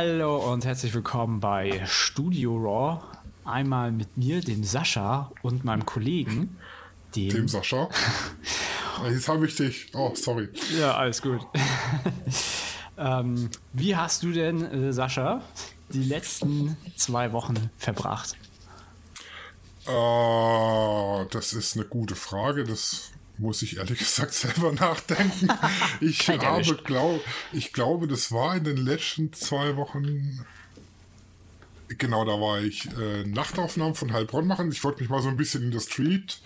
Hallo und herzlich willkommen bei Studio Raw. Einmal mit mir, dem Sascha und meinem Kollegen, dem, dem Sascha. Jetzt habe ich dich. Oh, sorry. Ja, alles gut. ähm, wie hast du denn, äh, Sascha, die letzten zwei Wochen verbracht? Uh, das ist eine gute Frage. Das muss ich ehrlich gesagt selber nachdenken. Ich habe glaub, ich glaube, das war in den letzten zwei Wochen. Genau, da war ich äh, Nachtaufnahmen von Heilbronn machen. Ich wollte mich mal so ein bisschen in der Street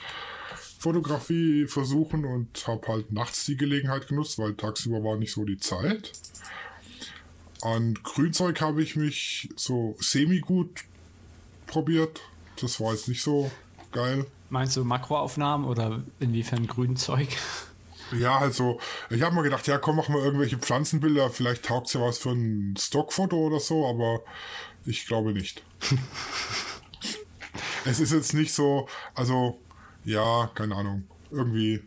Fotografie versuchen und habe halt nachts die Gelegenheit genutzt, weil tagsüber war nicht so die Zeit. An Grünzeug habe ich mich so semi gut probiert. Das war jetzt nicht so geil. Meinst du Makroaufnahmen oder inwiefern Grünzeug? Ja, also ich habe mir gedacht, ja komm, mach mal irgendwelche Pflanzenbilder, vielleicht taugt es ja was für ein Stockfoto oder so, aber ich glaube nicht. es ist jetzt nicht so, also ja, keine Ahnung, irgendwie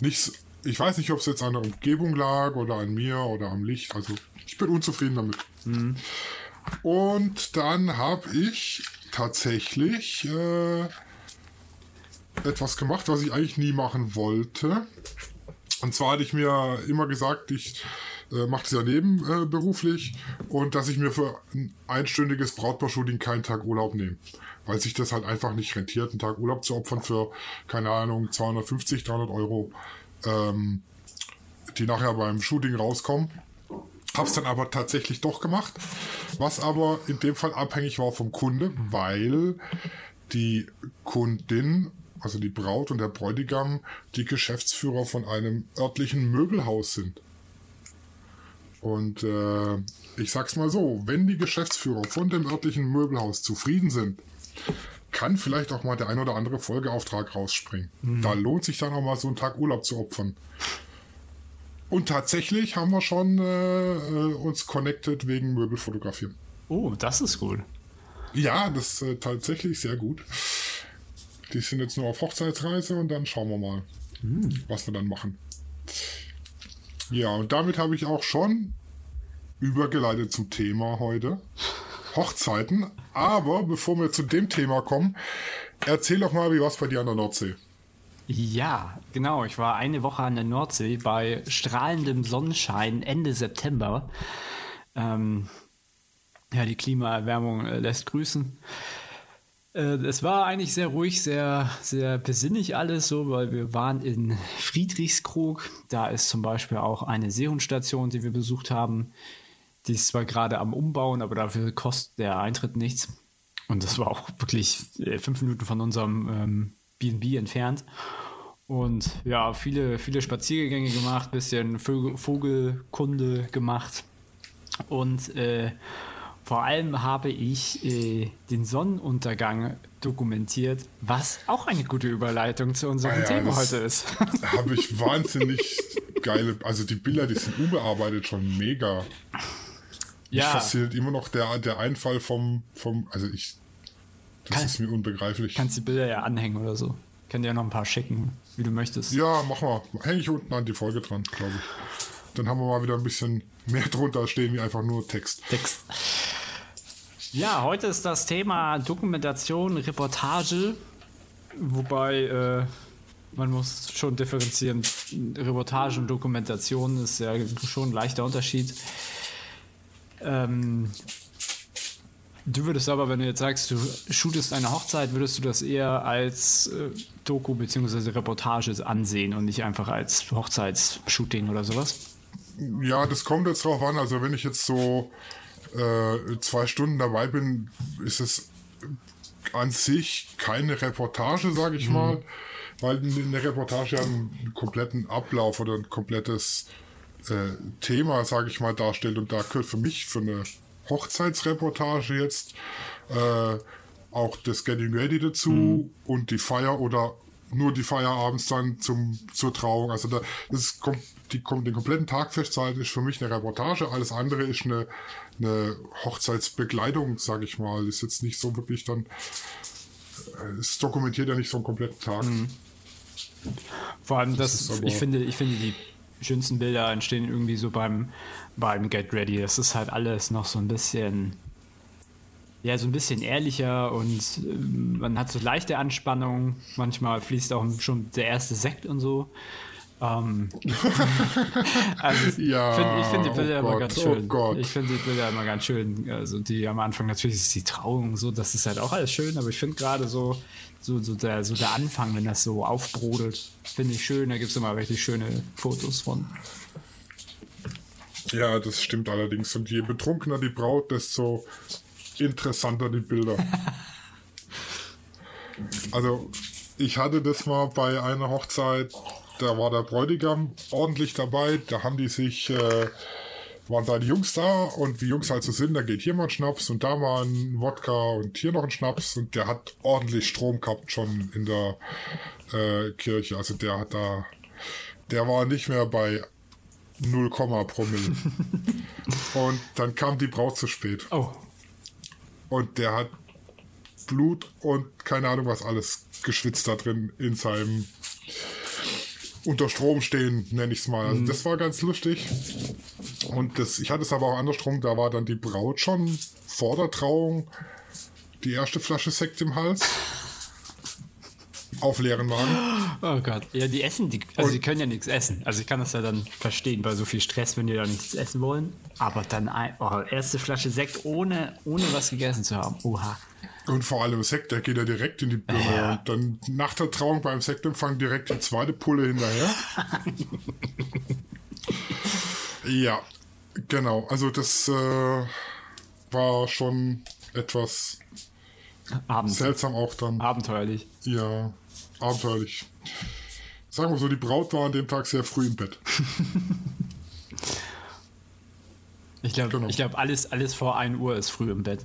nichts. Ich weiß nicht, ob es jetzt an der Umgebung lag oder an mir oder am Licht. Also ich bin unzufrieden damit. Mhm. Und dann habe ich tatsächlich äh, etwas gemacht, was ich eigentlich nie machen wollte. Und zwar hatte ich mir immer gesagt, ich äh, mache das ja nebenberuflich äh, und dass ich mir für ein einstündiges Brautpaar-Shooting keinen Tag Urlaub nehme. Weil sich das halt einfach nicht rentiert, einen Tag Urlaub zu opfern für, keine Ahnung, 250, 300 Euro, ähm, die nachher beim Shooting rauskommen. Hab's dann aber tatsächlich doch gemacht, was aber in dem Fall abhängig war vom Kunde, weil die Kundin, also die Braut und der Bräutigam, die Geschäftsführer von einem örtlichen Möbelhaus sind. Und äh, ich sag's mal so, wenn die Geschäftsführer von dem örtlichen Möbelhaus zufrieden sind, kann vielleicht auch mal der ein oder andere Folgeauftrag rausspringen. Mhm. Da lohnt sich dann auch mal so einen Tag Urlaub zu opfern. Und tatsächlich haben wir schon äh, äh, uns connected wegen Möbelfotografieren. Oh, das ist gut. Ja, das ist äh, tatsächlich sehr gut. Die sind jetzt nur auf Hochzeitsreise und dann schauen wir mal, hm. was wir dann machen. Ja, und damit habe ich auch schon übergeleitet zum Thema heute. Hochzeiten. Aber bevor wir zu dem Thema kommen, erzähl doch mal, wie war es bei dir an der Nordsee? Ja, genau. Ich war eine Woche an der Nordsee bei strahlendem Sonnenschein Ende September. Ähm, ja, die Klimaerwärmung äh, lässt grüßen. Äh, es war eigentlich sehr ruhig, sehr, sehr besinnlich alles so, weil wir waren in Friedrichskrog. Da ist zum Beispiel auch eine Seehundstation, die wir besucht haben. Die ist zwar gerade am Umbauen, aber dafür kostet der Eintritt nichts. Und das war auch wirklich äh, fünf Minuten von unserem ähm, BNB entfernt. Und ja, viele, viele Spaziergänge gemacht, bisschen Vögel, Vogelkunde gemacht. Und äh, vor allem habe ich äh, den Sonnenuntergang dokumentiert, was auch eine gute Überleitung zu unserem ah ja, Thema heute ist. Habe ich wahnsinnig geile, also die Bilder, die sind unbearbeitet schon mega. Ja. Ich fasziniert immer noch der, der Einfall vom, vom, also ich, das Kann, ist mir unbegreiflich. Kannst die Bilder ja anhängen oder so. Ich kann dir ja noch ein paar schicken, wie du möchtest. Ja, mach mal. Hänge ich unten an die Folge dran, glaube ich. Dann haben wir mal wieder ein bisschen mehr drunter stehen wie einfach nur Text. Text. Ja, heute ist das Thema Dokumentation, Reportage, wobei äh, man muss schon differenzieren. Reportage und Dokumentation ist ja schon ein leichter Unterschied. Ähm, du würdest aber, wenn du jetzt sagst, du shootest eine Hochzeit, würdest du das eher als äh, Doku bzw. Reportage ansehen und nicht einfach als Hochzeitsshooting oder sowas? Ja, das kommt jetzt drauf an. Also wenn ich jetzt so äh, zwei Stunden dabei bin, ist es an sich keine Reportage, sage ich mhm. mal, weil eine Reportage ja einen kompletten Ablauf oder ein komplettes äh, Thema, sage ich mal, darstellt. Und da gehört für mich für eine Hochzeitsreportage jetzt äh, auch das Getting Ready dazu mhm. und die Feier oder nur die Feier abends dann zum, zur Trauung. Also da, das kommt, die, kommt den kompletten Tag festzuhalten, ist für mich eine Reportage. Alles andere ist eine, eine Hochzeitsbegleitung, sage ich mal. Ist jetzt nicht so wirklich dann, äh, es dokumentiert ja nicht so einen kompletten Tag. Mhm. Vor allem, das, das ich finde, ich finde die schönsten Bilder entstehen irgendwie so beim, beim Get Ready. Das ist halt alles noch so ein bisschen, ja, so ein bisschen ehrlicher und ähm, man hat so leichte Anspannung. Manchmal fließt auch schon der erste Sekt und so. Ähm, also Ja, find, ich finde die Bilder oh immer Gott, ganz oh schön. Gott. ich finde die Bilder immer ganz schön. Also die am Anfang natürlich ist die Trauung so, das ist halt auch alles schön, aber ich finde gerade so, so, so, der, so der Anfang, wenn das so aufbrodelt, finde ich schön. Da gibt es immer richtig schöne Fotos von. Ja, das stimmt allerdings. Und je betrunkener die Braut, desto interessanter die Bilder. also, ich hatte das mal bei einer Hochzeit, da war der Bräutigam ordentlich dabei, da haben die sich, äh, waren seine Jungs da und wie Jungs halt so sind, da geht hier mal ein Schnaps und da mal ein Wodka und hier noch ein Schnaps und der hat ordentlich Strom gehabt schon in der äh, Kirche. Also der hat da, der war nicht mehr bei 0, Promille. und dann kam die Braut zu spät. Oh, Und der hat Blut und keine Ahnung was alles geschwitzt da drin in seinem unter Strom stehen, nenne ich es mal. Also das war ganz lustig. Und das, ich hatte es aber auch andersrum, da war dann die Braut schon vor der Trauung die erste Flasche Sekt im Hals. Auf leeren Magen. oh Gott. Ja, die essen, die, also Und- die können ja nichts essen. Also ich kann das ja dann verstehen, bei so viel Stress, wenn die da nichts essen wollen. Aber dann ein, oh, erste Flasche Sekt ohne, ohne was gegessen zu haben. Oha. Und vor allem Sekt, der geht ja direkt in die Birne. Ja. Und dann nach der Trauung beim Sektempfang direkt die zweite Pulle hinterher. ja, genau. Also das äh, war schon etwas Abend, seltsam auch dann. abenteuerlich. Ja, abenteuerlich. Sagen wir so, die Braut war an dem Tag sehr früh im Bett. Ich glaube, Genau. ich glaub, alles, alles vor 1 Uhr ist früh im Bett.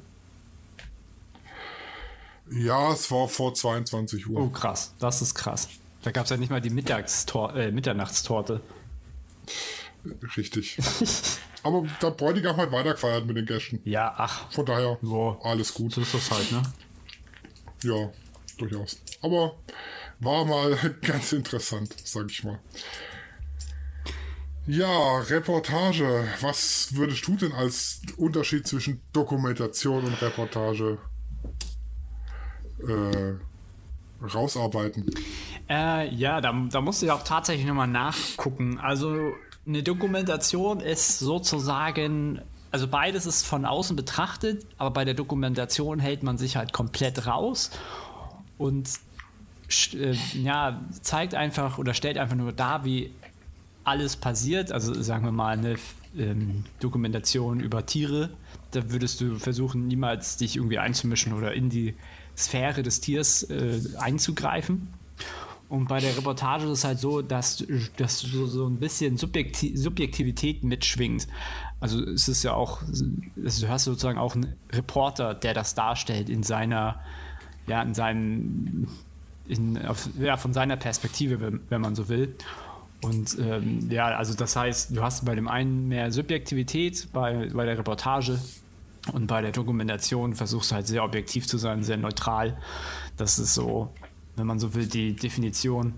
Ja, es war vor 22 Uhr. Oh, krass. Das ist krass. Da gab es ja nicht mal die Mittagstor äh, Mitternachtstorte. Richtig. Aber der Bräutigam hat weitergefeiert mit den Gästen. Ja, ach, Von daher, Ja. alles gut. so ist das halt, ne? Ja, durchaus. Aber war mal ganz interessant, sag ich mal. Ja, Reportage. Was würdest du denn als Unterschied zwischen Dokumentation und Reportage äh, rausarbeiten? Äh, ja, da, da musst du ja auch tatsächlich nochmal nachgucken. Also eine Dokumentation ist sozusagen, also beides ist von außen betrachtet, aber bei der Dokumentation hält man sich halt komplett raus und äh, ja, zeigt einfach oder stellt einfach nur dar, wie alles passiert. Also sagen wir mal eine ähm, Dokumentation über Tiere. Da würdest du versuchen, niemals dich irgendwie einzumischen oder in die Sphäre des Tiers äh, einzugreifen. Und bei der Reportage ist es halt so, dass, dass so, so ein bisschen Subjekti Subjektivität mitschwingt. Also es ist ja auch, du hast sozusagen auch einen Reporter, der das darstellt in seiner, ja, in seinem, in, auf, ja, von seiner Perspektive, wenn, wenn man so will. Und ähm, ja, also das heißt, du hast bei dem einen mehr Subjektivität bei, bei der Reportage und bei der Dokumentation versuchst du halt sehr objektiv zu sein, sehr neutral. Das ist so, wenn man so will, die Definition.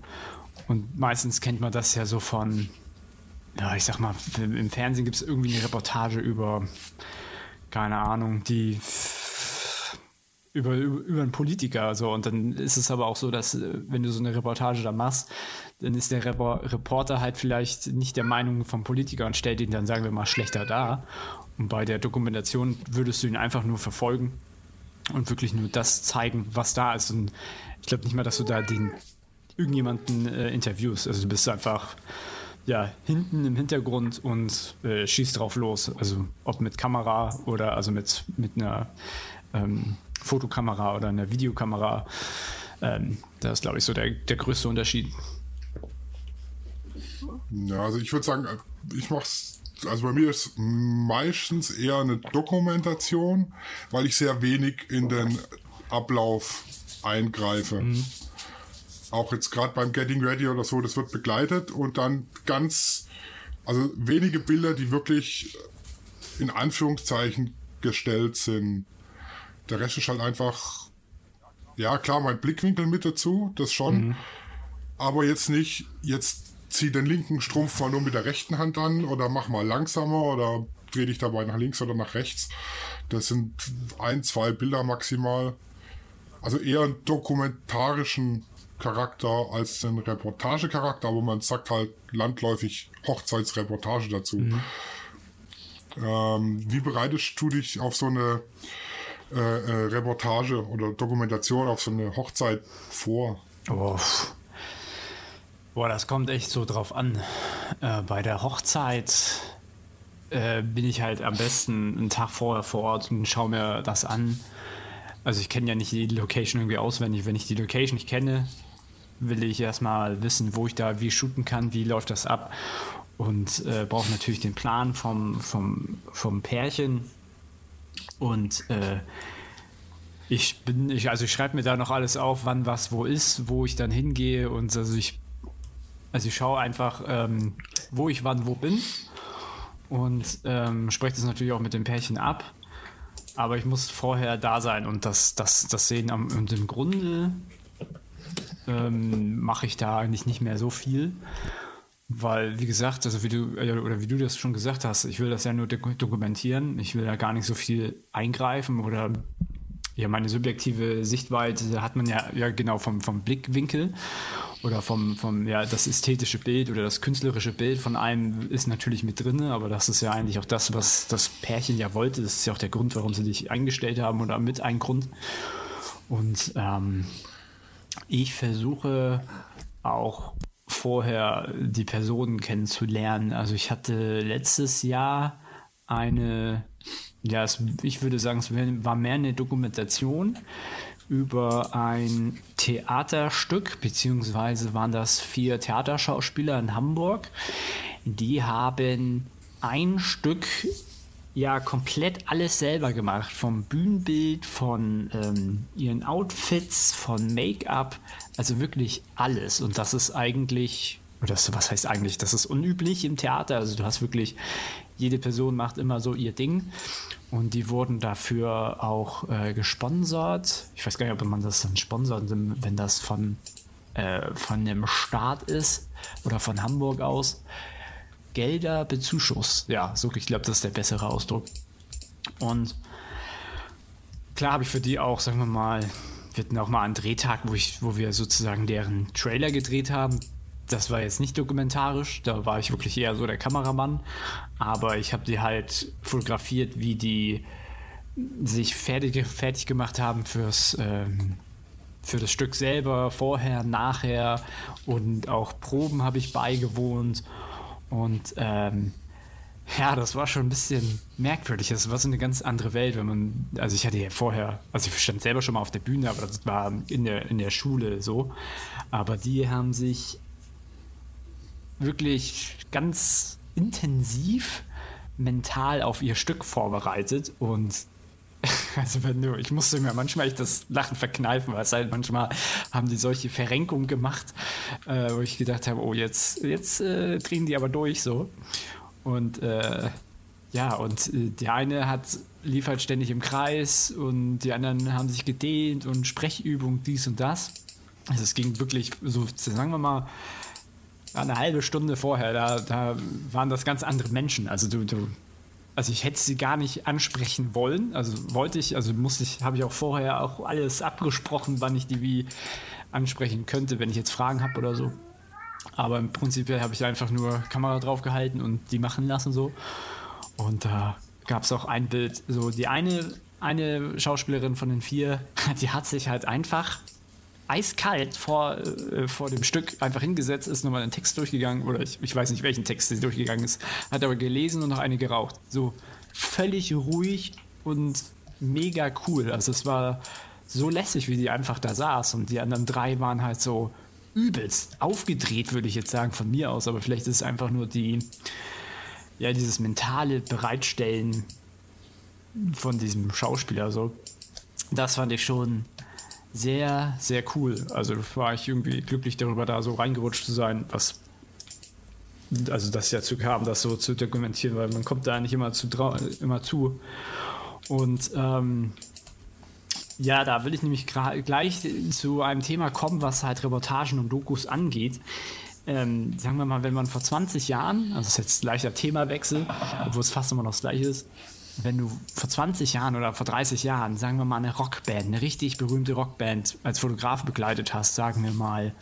Und meistens kennt man das ja so von, ja, ich sag mal, im Fernsehen gibt es irgendwie eine Reportage über, keine Ahnung, die über, über, einen Politiker. So. Und dann ist es aber auch so, dass äh, wenn du so eine Reportage da machst, dann ist der Repor Reporter halt vielleicht nicht der Meinung vom Politiker und stellt ihn dann, sagen wir mal, schlechter dar. Und bei der Dokumentation würdest du ihn einfach nur verfolgen und wirklich nur das zeigen, was da ist. Und ich glaube nicht mal, dass du da den irgendjemanden äh, interviewst. Also du bist einfach ja hinten im Hintergrund und äh, schießt drauf los. Also ob mit Kamera oder also mit, mit einer ähm, Fotokamera oder einer Videokamera. Ähm, das ist, glaube ich, so der, der größte Unterschied. Ja, also ich würde sagen, ich mach's. Also bei mir ist meistens eher eine Dokumentation, weil ich sehr wenig in den Ablauf eingreife. Auch jetzt gerade beim Getting Ready oder so, das wird begleitet und dann ganz, also wenige Bilder, die wirklich in Anführungszeichen gestellt sind. Der Rest ist halt einfach, ja klar, mein Blickwinkel mit dazu, das schon, aber jetzt nicht, jetzt zieh den linken Strumpf mal nur mit der rechten Hand an oder mach mal langsamer oder dreh dich dabei nach links oder nach rechts. Das sind ein, zwei Bilder maximal. Also eher einen dokumentarischen Charakter als einen Reportagecharakter, aber man sagt halt landläufig Hochzeitsreportage dazu. Mhm. Ähm, wie bereitest du dich auf so eine äh, äh, Reportage oder Dokumentation auf so eine Hochzeit vor? Oh. Boah, das kommt echt so drauf an. Äh, bei der Hochzeit äh, bin ich halt am besten einen Tag vorher vor Ort und schaue mir das an. Also ich kenne ja nicht die Location irgendwie auswendig. Wenn ich die Location nicht kenne, will ich erstmal wissen, wo ich da wie shooten kann, wie läuft das ab. Und äh, brauche natürlich den Plan vom, vom, vom Pärchen. Und äh, ich bin, ich, also ich schreibe mir da noch alles auf, wann was wo ist, wo ich dann hingehe und also ich, also ich schaue einfach, ähm, wo ich wann wo bin und ähm, spreche das natürlich auch mit dem Pärchen ab. Aber ich muss vorher da sein und das, das, das sehen. Und im Grunde ähm, mache ich da eigentlich nicht mehr so viel. Weil, wie gesagt, also wie du, äh, oder wie du das schon gesagt hast, ich will das ja nur dokumentieren. Ich will da gar nicht so viel eingreifen oder ja, meine subjektive Sichtweise hat man ja, ja genau vom, vom Blickwinkel oder vom, vom, ja, das ästhetische Bild oder das künstlerische Bild von einem ist natürlich mit drin, aber das ist ja eigentlich auch das, was das Pärchen ja wollte. Das ist ja auch der Grund, warum sie dich eingestellt haben oder mit ein Grund. Und ähm, ich versuche auch vorher die Personen kennenzulernen. Also ich hatte letztes Jahr eine ja, es, ich würde sagen, es war mehr eine Dokumentation über ein Theaterstück, beziehungsweise waren das vier Theaterschauspieler in Hamburg. Die haben ein Stück ja komplett alles selber gemacht. Vom Bühnenbild, von ähm, ihren Outfits, von Make-up, also wirklich alles. Und das ist eigentlich, oder was heißt eigentlich, das ist unüblich im Theater. Also du hast wirklich, jede Person macht immer so ihr Ding. Und die wurden dafür auch äh, gesponsert. Ich weiß gar nicht, ob man das dann sponsert, wenn das von, äh, von dem Staat ist oder von Hamburg aus. Gelder bezuschusst. Ja, so, ich glaube, das ist der bessere Ausdruck. Und klar habe ich für die auch, sagen wir mal, wir hatten auch mal einen Drehtag, wo, ich, wo wir sozusagen deren Trailer gedreht haben das war jetzt nicht dokumentarisch, da war ich wirklich eher so der Kameramann, aber ich habe die halt fotografiert, wie die sich fertig, fertig gemacht haben fürs, ähm, für das Stück selber, vorher, nachher und auch Proben habe ich beigewohnt und ähm, ja, das war schon ein bisschen merkwürdig. Das war so eine ganz andere Welt, wenn man, also ich hatte ja vorher, also ich stand selber schon mal auf der Bühne, aber das war in der, in der Schule so. Aber die haben sich wirklich ganz intensiv mental auf ihr Stück vorbereitet und also wenn du, ich musste mir manchmal echt das Lachen verkneifen, weil es halt manchmal haben die solche Verrenkungen gemacht, äh, wo ich gedacht habe, oh jetzt, jetzt äh, drehen die aber durch so. Und äh, ja, und äh, der eine hat lief halt ständig im Kreis und die anderen haben sich gedehnt und Sprechübung dies und das. Also es ging wirklich so, sagen wir mal, eine halbe Stunde vorher, da, da waren das ganz andere Menschen. Also du, du, also ich hätte sie gar nicht ansprechen wollen. Also wollte ich, also musste ich, habe ich auch vorher auch alles abgesprochen, wann ich die wie ansprechen könnte, wenn ich jetzt Fragen habe oder so. Aber im Prinzip habe ich einfach nur Kamera drauf gehalten und die machen lassen so. Und da gab es auch ein Bild, so die eine, eine Schauspielerin von den vier, die hat sich halt einfach eiskalt vor, äh, vor dem Stück einfach hingesetzt, ist nochmal einen Text durchgegangen, oder ich, ich weiß nicht, welchen Text sie durchgegangen ist, hat aber gelesen und noch eine geraucht. So völlig ruhig und mega cool. Also es war so lässig, wie die einfach da saß und die anderen drei waren halt so übelst aufgedreht, würde ich jetzt sagen, von mir aus, aber vielleicht ist es einfach nur die, ja, dieses mentale Bereitstellen von diesem Schauspieler so. Das fand ich schon sehr, sehr cool. Also war ich irgendwie glücklich darüber, da so reingerutscht zu sein, was also das ja zu haben, das so zu dokumentieren, weil man kommt da nicht immer zu immer zu. Und ähm, ja, da will ich nämlich gleich zu einem Thema kommen, was halt Reportagen und Dokus angeht. ähm, sagen wir mal, wenn man vor 20 Jahren, also das ist jetzt leichter Themawechsel, obwohl es fast immer noch das gleiche ist, wenn du vor 20 Jahren oder vor 30 Jahren, sagen wir mal, eine Rockband, eine richtig berühmte Rockband als Fotograf begleitet hast, sagen wir mal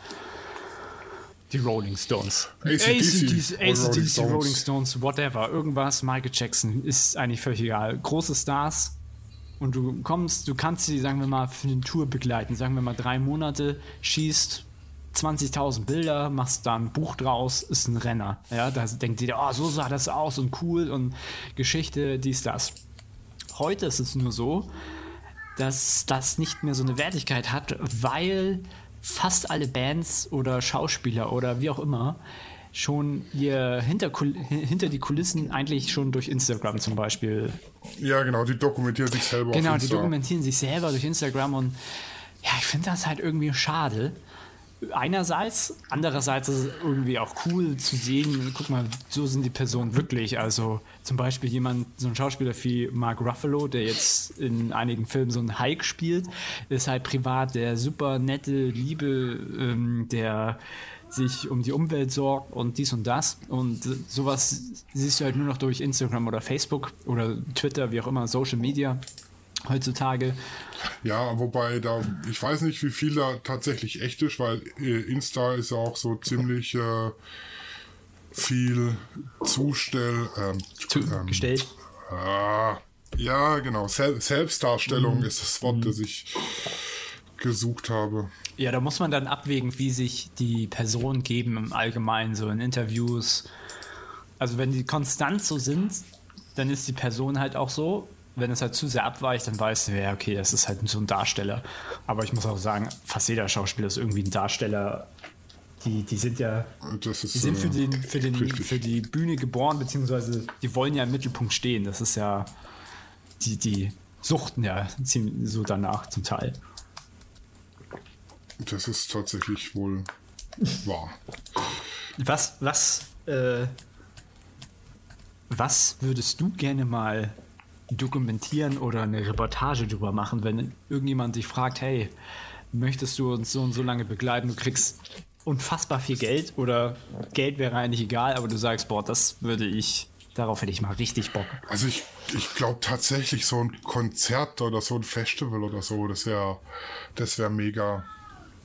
die Rolling Stones. AC/DC, AC/DC, Rolling Stones, whatever, irgendwas, Michael Jackson, ist eigentlich völlig egal. Große Stars. Und du kommst, du kannst sie, sagen wir mal, für eine Tour begleiten, sagen wir mal drei Monate, schießt 20.000 Bilder, machst da ein Buch draus, ist ein Renner. Ja, da denkt jeder, oh, so sah das aus und cool und Geschichte, dies, das. Heute ist es nur so, dass das nicht mehr so eine Wertigkeit hat, weil fast alle Bands oder Schauspieler oder wie auch immer schon ihr hinter, hinter die Kulissen eigentlich schon durch Instagram zum Beispiel Ja, genau, die dokumentieren sich selber. Genau, die dokumentieren sich selber durch Instagram und ja, ich finde das halt irgendwie schade. Einerseits, andererseits ist es irgendwie auch cool zu sehen, guck mal, so sind die Personen wirklich. Also zum Beispiel jemand, so ein Schauspieler wie Mark Ruffalo, der jetzt in einigen Filmen so einen Hulk spielt, ist halt privat der super nette, liebe, ähm, der sich um die Umwelt sorgt und dies und das. Und sowas siehst du halt nur noch durch Instagram oder Facebook oder Twitter, wie auch immer, Social Media heutzutage. Ja, wobei da, ich weiß nicht, wie viel da tatsächlich echt ist, weil äh, Insta ist ja auch so ziemlich äh, viel Zustell, ähm, Zu, ähm, gestellt. Ah, ja, genau. Sel Selbstdarstellung Mhm. ist das Wort, das ich gesucht habe. Ja, da muss man dann abwägen, wie sich die Personen geben im Allgemeinen, so in Interviews. Also wenn die konstant so sind, dann ist die Person halt auch so. Wenn es halt zu sehr abweicht, dann weißt du, ja, okay, das ist halt so ein Darsteller. Aber ich muss auch sagen, fast jeder Schauspieler ist irgendwie ein Darsteller. Die, die sind ja, ist, die sind für, den, für, den, richtig. für die Bühne geboren, beziehungsweise die wollen ja im Mittelpunkt stehen. Das ist ja, die, die suchten ja ziemlich so danach zum Teil. Das ist tatsächlich wohl wahr. Was, was, äh, was würdest du gerne mal dokumentieren oder eine Reportage drüber machen, wenn irgendjemand dich fragt, hey, möchtest du uns so und so lange begleiten, du kriegst unfassbar viel Geld oder Geld wäre eigentlich egal, aber du sagst, boah, das würde ich, darauf hätte ich mal richtig Bock. Also ich, ich glaube tatsächlich so ein Konzert oder so ein Festival oder so, das wäre das wär mega.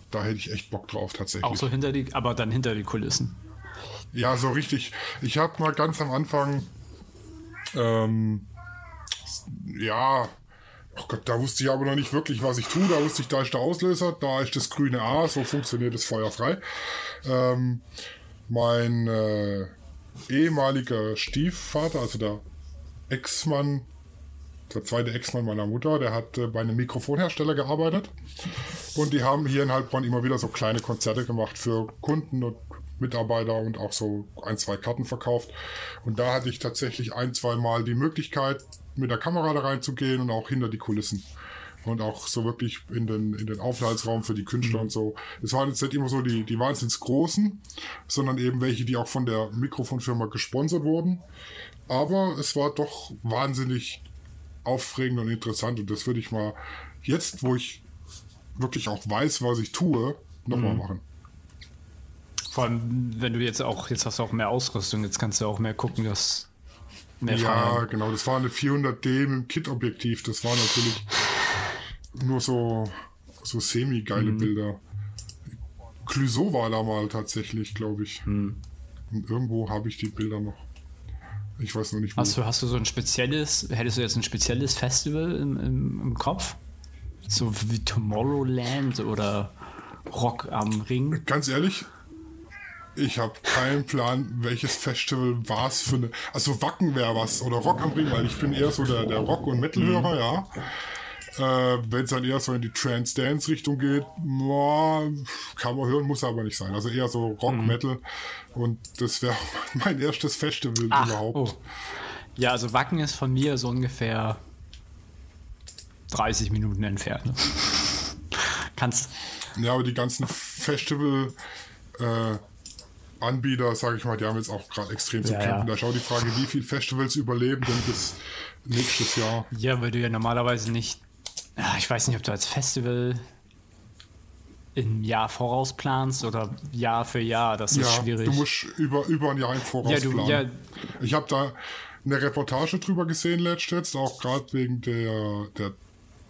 Da hätte ich echt Bock drauf tatsächlich. Auch so hinter die, aber dann hinter die Kulissen. Ja, so richtig. Ich habe mal ganz am Anfang, ähm, ja, oh Gott, da wusste ich aber noch nicht wirklich, was ich tue. Da wusste ich, da ist der Auslöser, da ist das grüne A, so funktioniert das Feuer frei. Ähm, mein äh, ehemaliger Stiefvater, also der Ex-Mann, der zweite Ex-Mann meiner Mutter, der hat äh, bei einem Mikrofonhersteller gearbeitet. Und die haben hier in Heilbronn immer wieder so kleine Konzerte gemacht für Kunden und Mitarbeiter und auch so ein, zwei Karten verkauft. Und da hatte ich tatsächlich ein, zwei Mal die Möglichkeit, mit der Kamera da reinzugehen und auch hinter die Kulissen. Und auch so wirklich in den, in den Aufenthaltsraum für die Künstler und so. Es waren jetzt nicht immer so die, die wahnsinns großen, sondern eben welche, die auch von der Mikrofonfirma gesponsert wurden. Aber es war doch wahnsinnig aufregend und interessant. Und das würde ich mal jetzt, wo ich wirklich auch weiß, was ich tue, nochmal machen. Vor allem, wenn du jetzt auch, jetzt hast du auch mehr Ausrüstung, jetzt kannst du auch mehr gucken, dass mehr Ja, Freiheit- genau. Das war eine 400D mit dem Kit-Objektiv. Das war natürlich nur so, so semi-geile Bilder. Clouseau war da mal tatsächlich, glaube ich. Und irgendwo habe ich die Bilder noch. Ich weiß noch nicht, wo. Hast du, hast du so ein spezielles, hättest du jetzt ein spezielles Festival im, im, im Kopf? So wie Tomorrowland oder Rock am Ring? Ganz ehrlich, ich habe keinen Plan, welches Festival war es für eine. Also Wacken wäre was oder Rock am Ring, weil ich bin eher so der, der Rock- und Metal-Hörer, ja. Äh, Wenn es dann eher so in die Trance-Dance-Richtung geht, boah, kann man hören, muss aber nicht sein. Also eher so Rock, Metal. Und das wäre mein erstes Festival überhaupt. oh. Ja, also Wacken ist von mir so ungefähr 30 Minuten entfernt. ne? Kannst. Ja, aber die ganzen Festival äh, Anbieter, sage ich mal, die haben jetzt auch gerade extrem zu Ja, kämpfen. ja. Da schau die Frage, wie viele Festivals überleben denn bis nächstes Jahr. Ja, weil du ja normalerweise nicht. Ja, ich weiß nicht, ob du als Festival. im Jahr voraus planst oder Jahr für Jahr, das ist ja, schwierig. du musst über, über ein Jahr im Voraus Ja, du- planen. ja. Ich habe da eine Reportage drüber gesehen letztens, auch gerade wegen der, der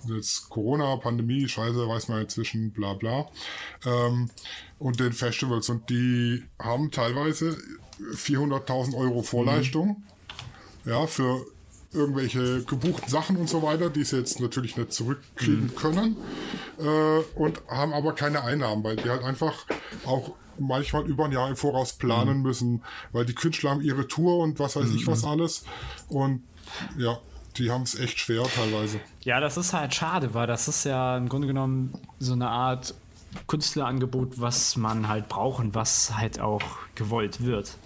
jetzt Corona-Pandemie, scheiße, weiß man inzwischen, bla bla, ähm, und den Festivals. Und die haben teilweise 400.000 Euro Vorleistung, ja, für irgendwelche gebuchten Sachen und so weiter, die sie jetzt natürlich nicht zurückkriegen können äh, und haben aber keine Einnahmen, weil die halt einfach auch manchmal über ein Jahr im Voraus planen müssen, weil die Künstler haben ihre Tour und was weiß ich was alles. Und ja, die haben es echt schwer teilweise. Ja, das ist halt schade, weil das ist ja im Grunde genommen so eine Art Künstlerangebot, was man halt braucht und was halt auch gewollt wird.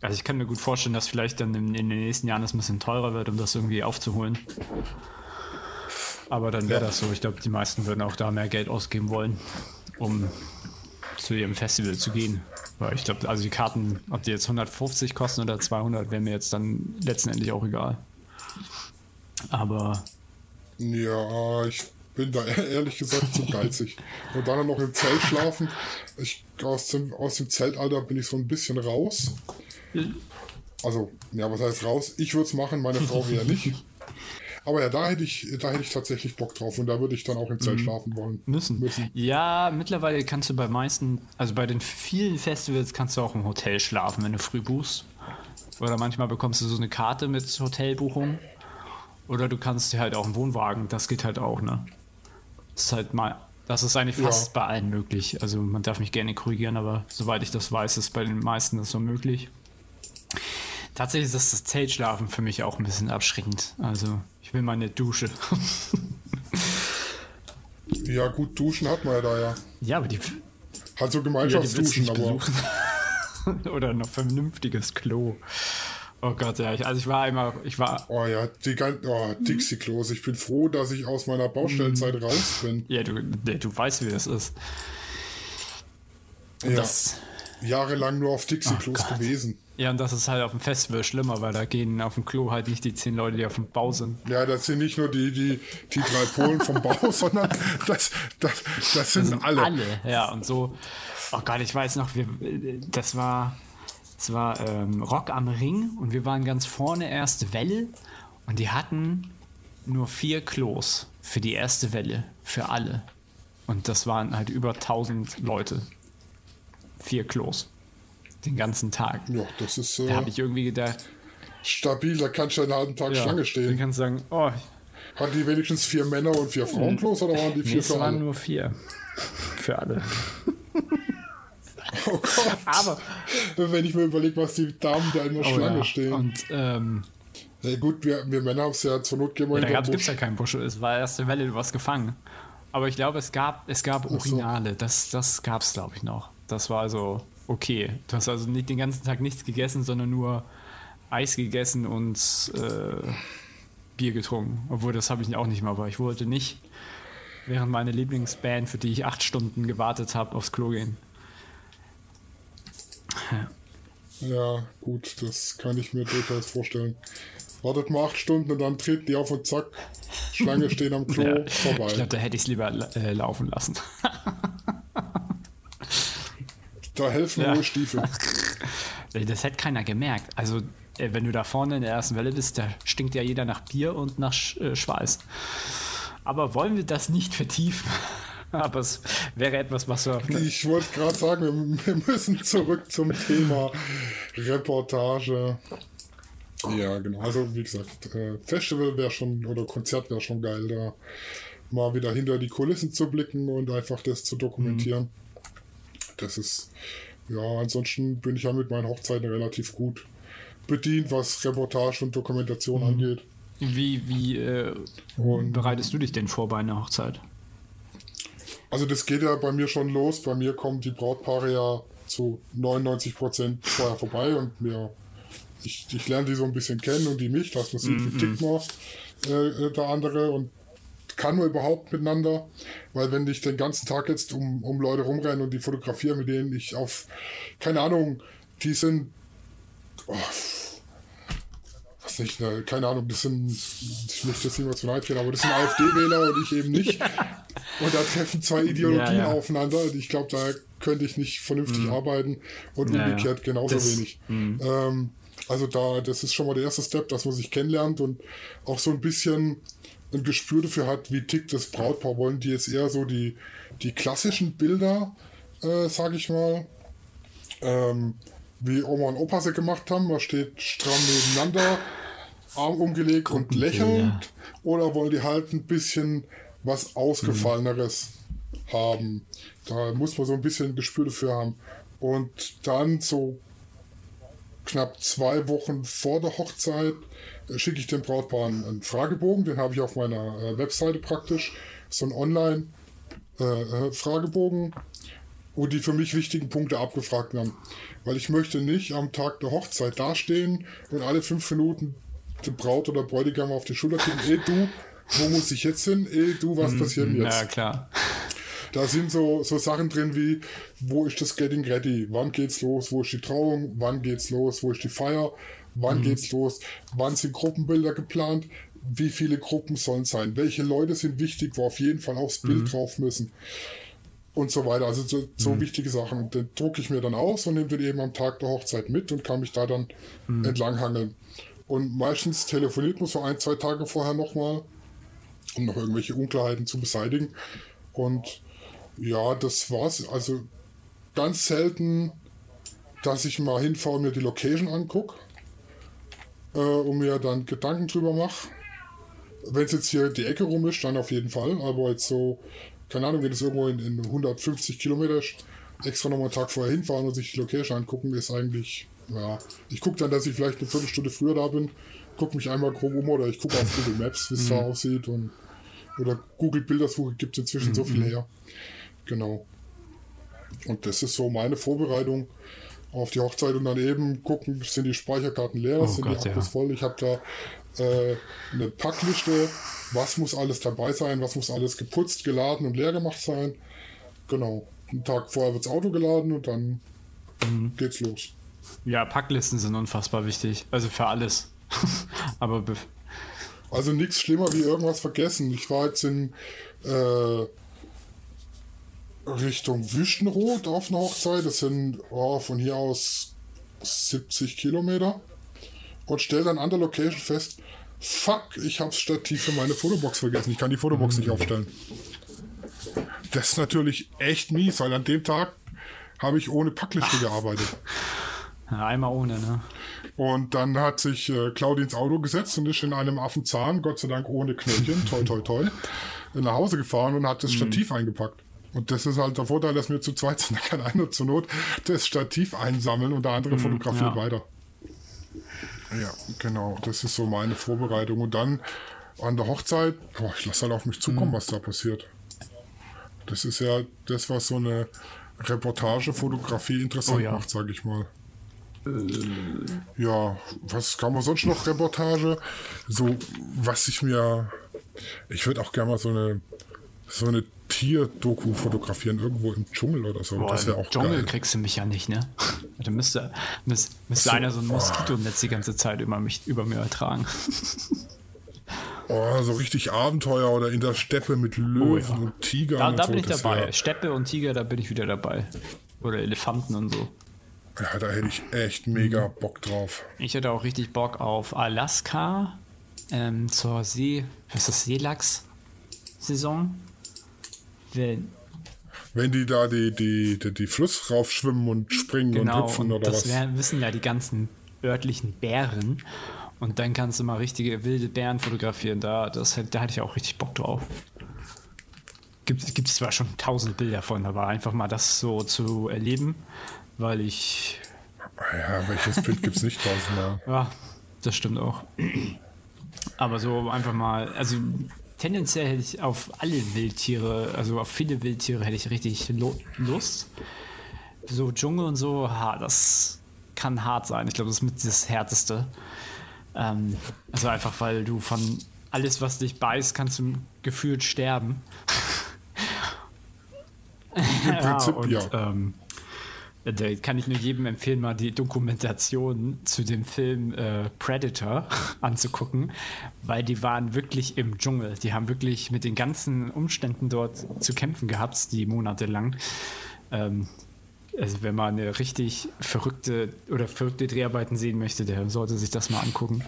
Also ich kann mir gut vorstellen, dass vielleicht dann in, in den nächsten Jahren das ein bisschen teurer wird, um das irgendwie aufzuholen. Aber dann wäre Ja. das so. Ich glaube, die meisten würden auch da mehr Geld ausgeben wollen, um zu ihrem Festival zu gehen. Weil ich glaube, also die Karten, ob die jetzt 150 kosten oder 200, wäre mir jetzt dann letztendlich auch egal. Aber Ja, ich bin da ehrlich gesagt zu geizig. Und dann noch im Zelt schlafen. Ich, aus, dem, aus dem Zeltalter bin ich so ein bisschen raus. Also, ja, was heißt raus? Ich würde es machen, meine Frau eher nicht. Aber ja, da hätte ich, da hätte ich tatsächlich Bock drauf und da würde ich dann auch im Zelt schlafen wollen. Müssen. Müssen. Ja, mittlerweile kannst du bei meisten, also bei den vielen Festivals kannst du auch im Hotel schlafen, wenn du früh buchst. Oder manchmal bekommst du so eine Karte mit Hotelbuchung. Oder du kannst dir halt auch einen Wohnwagen, das geht halt auch, ne? Das ist halt mal, das ist eigentlich fast Ja. bei allen möglich. Also man darf mich gerne korrigieren, aber soweit ich das weiß, ist bei den meisten das so möglich. Tatsächlich ist das Zeltschlafen für mich auch ein bisschen abschreckend. Also ich will meine Dusche. Ja, gut, duschen hat man ja da ja. ja, aber die, Halt so Ja, Gemeinschaftsduschen, nicht aber. Oder noch vernünftiges Klo. Oh Gott, ja. Ich, also ich war einmal, ich war, Oh ja, die ganzen oh, Dixie-Klos. Ich bin froh, dass ich aus meiner Baustellenzeit raus bin. ja, du, du weißt, wie das ist. Und Ja, Das, jahrelang nur auf Dixie-Klos Oh Gott. gewesen. ja, und das ist halt auf dem Festival schlimmer, weil da gehen auf dem Klo halt nicht die zehn Leute, die auf dem Bau sind. Ja, das sind nicht nur die, die, die drei Polen vom Bau, sondern das, das, das sind alle. Alle, ja, und so. Oh Gott, ich weiß noch, wir, das war, das war ähm, Rock am Ring und wir waren ganz vorne erste Welle und die hatten nur vier Klos für die erste Welle, für alle. Und das waren halt über 1000 Leute. Vier Klos. Den ganzen Tag. Ja, das ist Da äh, habe ich irgendwie gedacht, stabil, da kannst du einen halben Tag ja, Schlange dann stehen. kannst du sagen, oh, Hatten die wenigstens vier Männer und vier Frauenklos oder waren die nee, vier es für waren alle? nur vier. Für alle. Oh Gott. Aber Wenn ich mir überlege, was die Damen da in der oh Schlange ja. stehen. Und ähm, Ja, gut, wir, wir Männer haben es ja zur Not wir Da gibt es ja keinen Busch. Es war erste Welle, du warst gefangen. Aber ich glaube, es gab, es gab so. Urinale. Das, das gab es, glaube ich, noch. Das war also okay. Du hast also nicht den ganzen Tag nichts gegessen, sondern nur Eis gegessen und äh, Bier getrunken. Obwohl, das habe ich auch nicht mal, weil ich wollte nicht während meine Lieblingsband, für die ich acht Stunden gewartet habe, aufs Klo gehen. Ja, gut, das kann ich mir durchaus vorstellen. Wartet mal acht Stunden und dann treten die auf und zack, Schlange stehen am Klo, Ja. vorbei. Ich glaube, da hätte ich es lieber äh, laufen lassen. da helfen Ja. nur Stiefel. Das hätte keiner gemerkt. Also, äh, wenn du da vorne in der ersten Welle bist, da stinkt ja jeder nach Bier und nach äh, Schweiß. Aber wollen wir das nicht vertiefen? Aber es wäre etwas, was wir. Ich wollte gerade sagen, wir, wir müssen zurück zum Thema Reportage. Ja, genau. Also, wie gesagt, äh, Festival wäre schon, oder Konzert wäre schon geil, da mal wieder hinter die Kulissen zu blicken und einfach das zu dokumentieren. Das ist, ja, ansonsten bin ich ja mit meinen Hochzeiten relativ gut bedient, was Reportage und Dokumentation angeht. Wie, wie äh, Und- bereitest du dich denn vor bei einer Hochzeit? Also das geht ja bei mir schon los. Bei mir kommen die Brautpaare ja zu 99 Prozent vorher vorbei und mir, ich, ich lerne die so ein bisschen kennen und die mich, dass man sieht, wie tickt man äh, der andere und kann man überhaupt miteinander, weil wenn ich den ganzen Tag jetzt um, um Leute rumrenne und die fotografiere, mit denen ich auf, keine Ahnung, die sind, oh, was, nicht, ne, keine Ahnung, das sind, ich möchte das niemals zu nahe treten, aber das sind AfD-Wähler und ich eben nicht. Und da treffen zwei Ideologien Ja, ja. aufeinander. und Ich glaube, da könnte ich nicht vernünftig arbeiten und Ja, ja. umgekehrt genauso Das- wenig. Ähm, also da, das ist schon mal der erste Step, dass man sich kennenlernt und auch so ein bisschen ein Gespür dafür hat, wie tickt das Brautpaar. Wollen die jetzt eher so die, die klassischen Bilder, äh, sage ich mal, ähm, wie Oma und Opa sie gemacht haben. Man steht stramm nebeneinander, Arm umgelegt und lächelnd. Oder wollen die halt ein bisschen was Ausgefalleneres haben. Da muss man so ein bisschen Gespür dafür haben. Und dann so knapp zwei Wochen vor der Hochzeit äh, schicke ich dem Brautpaar einen, Fragebogen, den habe ich auf meiner äh, Webseite praktisch, so ein Online-Fragebogen, wo die für mich wichtigen Punkte abgefragt werden. Weil ich möchte nicht am Tag der Hochzeit dastehen und alle fünf Minuten Braut oder Bräutigam auf die Schulter kriegen, ey du, wo muss ich jetzt hin? Ey du, was passiert denn jetzt? Ja, klar. Da sind so, so Sachen drin wie, wo ist das Getting Ready? Wann geht's los? Wo ist die Trauung? Wann geht's los? Wo ist die Feier? Wann geht's los? Wann sind Gruppenbilder geplant? Wie viele Gruppen sollen es sein? Welche Leute sind wichtig, wo auf jeden Fall aufs Bild drauf müssen? Und so weiter. Also so, so wichtige Sachen. Und den drucke ich mir dann aus und nehme den eben am Tag der Hochzeit mit und kann mich da dann entlanghangeln. Und meistens telefoniert man so ein, zwei Tage vorher nochmal, um noch irgendwelche Unklarheiten zu beseitigen. Und ja, das war's. Also ganz selten, dass ich mal hinfahre und mir die Location angucke äh, und mir dann Gedanken drüber mache. Wenn es jetzt hier die Ecke rum ist, dann auf jeden Fall. Aber jetzt so, keine Ahnung, wenn es irgendwo in, in 150 Kilometer extra nochmal einen Tag vorher hinfahren und sich die Location angucken, ist eigentlich, ja. Ich gucke dann, dass ich vielleicht eine Viertelstunde früher da bin, gucke mich einmal grob um oder ich gucke auf Google Maps, wie es da aussieht und oder Google Bildersuche gibt es inzwischen so viel her. Genau. Und das ist so meine Vorbereitung auf die Hochzeit und dann eben gucken, sind die Speicherkarten leer, Oh sind Gott, die Akkus ja. voll. Ich habe da äh, eine Packliste, was muss alles dabei sein, was muss alles geputzt, geladen und leer gemacht sein. Genau. Einen Tag vorher wird das Auto geladen und dann Mhm. geht's los. Ja, Packlisten sind unfassbar wichtig. Also für alles. Aber Also nichts schlimmer wie irgendwas vergessen. Ich war jetzt in äh, Richtung Wüstenrot auf einer Hochzeit. Das sind oh, von hier aus 70 Kilometer. Und stell dann an der Location fest, fuck, ich hab's Stativ für meine Fotobox vergessen. Ich kann die Fotobox nicht aufstellen. Das ist natürlich echt mies, weil an dem Tag habe ich ohne Packliste gearbeitet. Ja, einmal ohne, ne? Und dann hat sich äh, Claudi ins Auto gesetzt und ist in einem Affenzahn, Gott sei Dank ohne Knöllchen, toi toi toi, nach Hause gefahren und hat das Stativ eingepackt. Und das ist halt der Vorteil, dass wir zu zweit sind. Da kann einer zur Not das Stativ einsammeln und der andere fotografiert ja. weiter. Ja, genau. Das ist so meine Vorbereitung. Und dann an der Hochzeit, boah, ich lasse halt auf mich zukommen, was da passiert. Das ist ja das, was so eine Reportage-Fotografie interessant Oh ja. macht, sage ich mal. Ja, was kann man sonst noch Reportage? So, was ich mir. Ich würde auch gerne mal so eine so eine Tierdoku fotografieren, irgendwo im Dschungel oder so. Boah, das wäre im auch Dschungel geil. kriegst du mich ja nicht, ne? Da müsste, müsste, müsste So, einer so ein oh. Moskitonetz die ganze Zeit über, mich, über mir ertragen. Oh, so richtig Abenteuer oder in der Steppe mit Löwen Oh ja. und Tigern. Da, und da so, bin ich dabei. Steppe und Tiger, da bin ich wieder dabei. Oder Elefanten und so. Ja, da hätte ich echt mega Mhm. Bock drauf. Ich hätte auch richtig Bock auf Alaska ähm, zur See, was ist das, Seelachs-Saison. Wenn, Wenn die da die, die, die, die Fluss raufschwimmen und springen und genau, hüpfen und oder das was. wär, wissen ja die ganzen örtlichen Bären. Und dann kannst du mal richtige wilde Bären fotografieren. Da, das, da hätte ich auch richtig Bock drauf. Gibt es zwar schon tausend Bilder von, aber einfach mal das so zu erleben, weil ich Ja, welches Bild gibt's nicht tausendmal? Ja, das stimmt auch. Aber so einfach mal, also tendenziell hätte ich auf alle Wildtiere, also auf viele Wildtiere hätte ich richtig Lust. So Dschungel und so, ha, das kann hart sein. Ich glaube, das ist mit das Härteste. Ähm, also einfach, weil du von alles, was dich beißt, kannst du gefühlt sterben. Im Prinzip und, ja. Ähm, Da kann ich nur jedem empfehlen, mal die Dokumentation zu dem Film äh, Predator anzugucken, weil die waren wirklich im Dschungel. Die haben wirklich mit den ganzen Umständen dort zu kämpfen gehabt, die Monate lang. Ähm, also wenn man eine richtig verrückte oder verrückte Dreharbeiten sehen möchte, der sollte sich das mal angucken.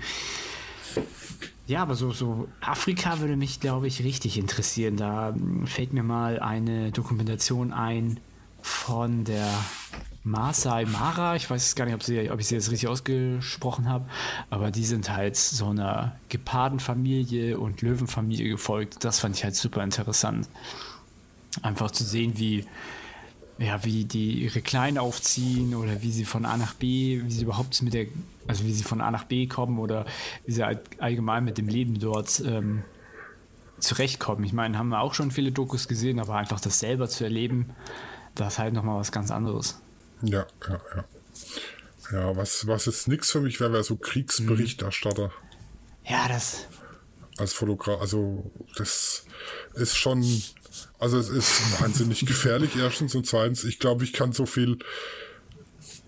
Ja, aber so, so Afrika würde mich, glaube ich, richtig interessieren. Da fällt mir mal eine Dokumentation ein von der Masai Mara. Ich weiß gar nicht, ob, sie, ob ich sie jetzt richtig ausgesprochen habe, aber die sind halt so einer Gepardenfamilie und Löwenfamilie gefolgt. Das fand ich halt super interessant. Einfach zu sehen, wie, ja, wie die ihre Kleinen aufziehen oder wie sie von A nach B, wie sie überhaupt mit der, also wie sie von A nach B kommen oder wie sie allgemein mit dem Leben dort ähm, zurechtkommen. Ich meine, haben wir auch schon viele Dokus gesehen, aber einfach das selber zu erleben, das ist halt nochmal was ganz anderes. Ja, ja, ja. Ja, was, was jetzt nichts für mich wäre, wäre so Kriegsberichterstatter. Ja, das. Als Fotograf, also das ist schon also es ist wahnsinnig gefährlich, erstens. Und zweitens, ich glaube, ich kann so viel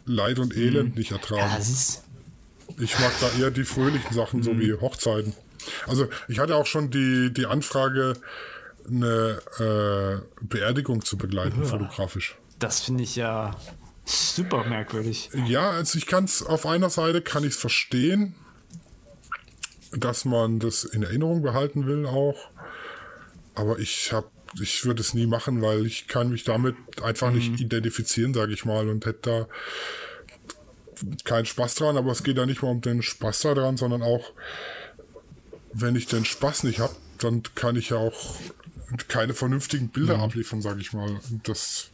Leid und Elend mhm. nicht ertragen. Ja, ich mag da eher die fröhlichen Sachen, mhm. so wie Hochzeiten. Also ich hatte auch schon die, die Anfrage, eine äh, Beerdigung zu begleiten, ja. fotografisch. Das finde ich ja super merkwürdig. Ja, also ich kann es auf einer Seite kann ich es verstehen, dass man das in Erinnerung behalten will auch. Aber ich habe ich würde es nie machen, weil ich kann mich damit einfach mhm. nicht identifizieren, sage ich mal, und hätte da keinen Spaß dran, aber es geht ja nicht mal um den Spaß daran, sondern auch, wenn ich den Spaß nicht habe, dann kann ich ja auch keine vernünftigen Bilder mhm. abliefern, sage ich mal. Und das.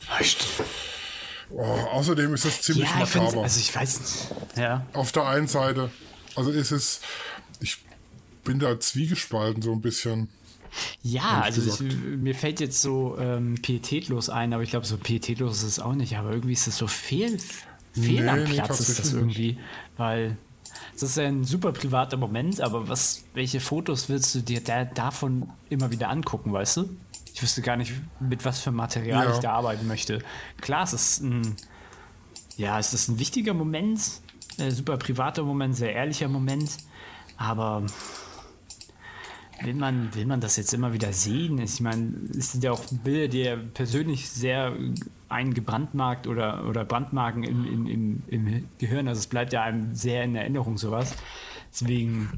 Oh, außerdem ist es ziemlich ja, makaber. Also ich weiß nicht. Ja. Auf der einen Seite, also ist es, ich bin da zwiegespalten so ein bisschen. Ja, also ich, mir fällt jetzt so ähm, pietätlos ein, aber ich glaube, so pietätlos ist es auch nicht. Aber irgendwie ist es so fehl, fehl nee, am Platz, nee, ist das irgendwie. Weil es ist ein super privater Moment, aber was, welche Fotos willst du dir da, davon immer wieder angucken, weißt du? Ich wüsste gar nicht, mit was für Material ja. ich da arbeiten möchte. Klar, es ist ein, ja, es ist ein wichtiger Moment, ein super privater Moment, sehr ehrlicher Moment, aber will man, will man das jetzt immer wieder sehen? Ich meine, es sind ja auch Bilder, die ja persönlich sehr eingebrandmarkt oder, oder Brandmarken im, im, im, im Gehirn. Also es bleibt ja einem sehr in Erinnerung, sowas. Deswegen,